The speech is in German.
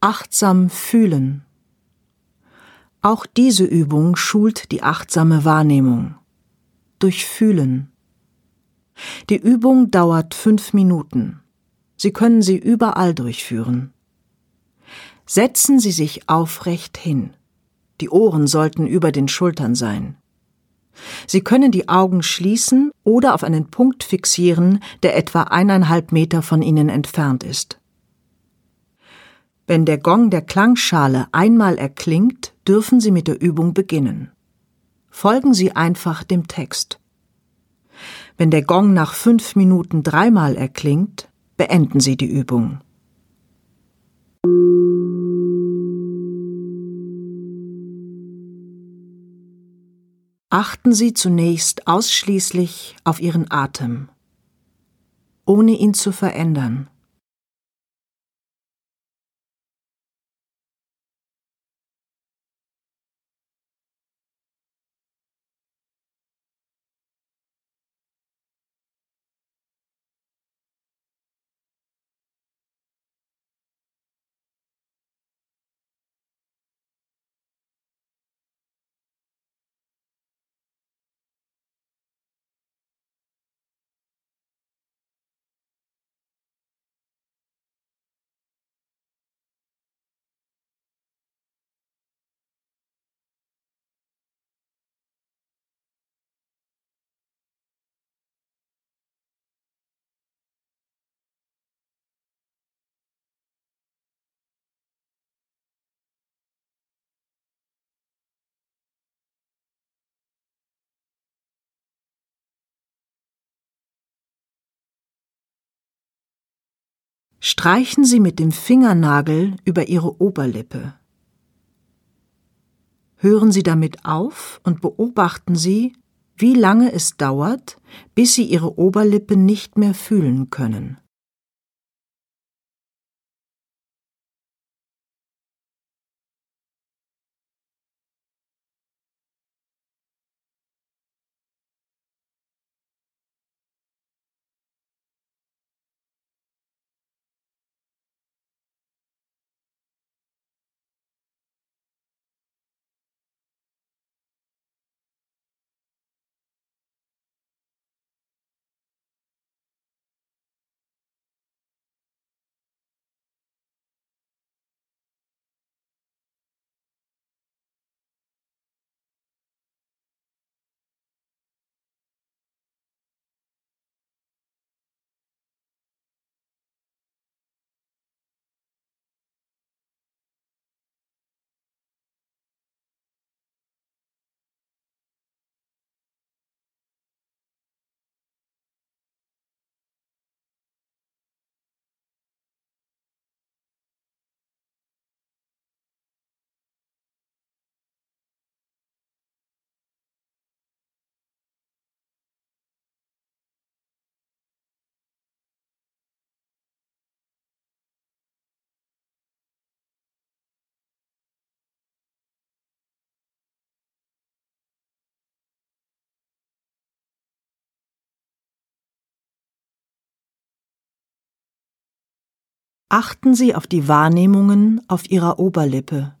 Achtsam fühlen. Auch diese Übung schult die achtsame Wahrnehmung. Durch Fühlen. Die Übung dauert fünf Minuten. Sie können sie überall durchführen. Setzen Sie sich aufrecht hin. Die Ohren sollten über den Schultern sein. Sie können die Augen schließen oder auf einen Punkt fixieren, der etwa eineinhalb Meter von Ihnen entfernt ist. Wenn der Gong der Klangschale einmal erklingt, dürfen Sie mit der Übung beginnen. Folgen Sie einfach dem Text. Wenn der Gong nach fünf Minuten dreimal erklingt, beenden Sie die Übung. Achten Sie zunächst ausschließlich auf Ihren Atem, ohne ihn zu verändern. Streichen Sie mit dem Fingernagel über Ihre Oberlippe. Hören Sie damit auf und beobachten Sie, wie lange es dauert, bis Sie Ihre Oberlippe nicht mehr fühlen können. Achten Sie auf die Wahrnehmungen auf Ihrer Oberlippe.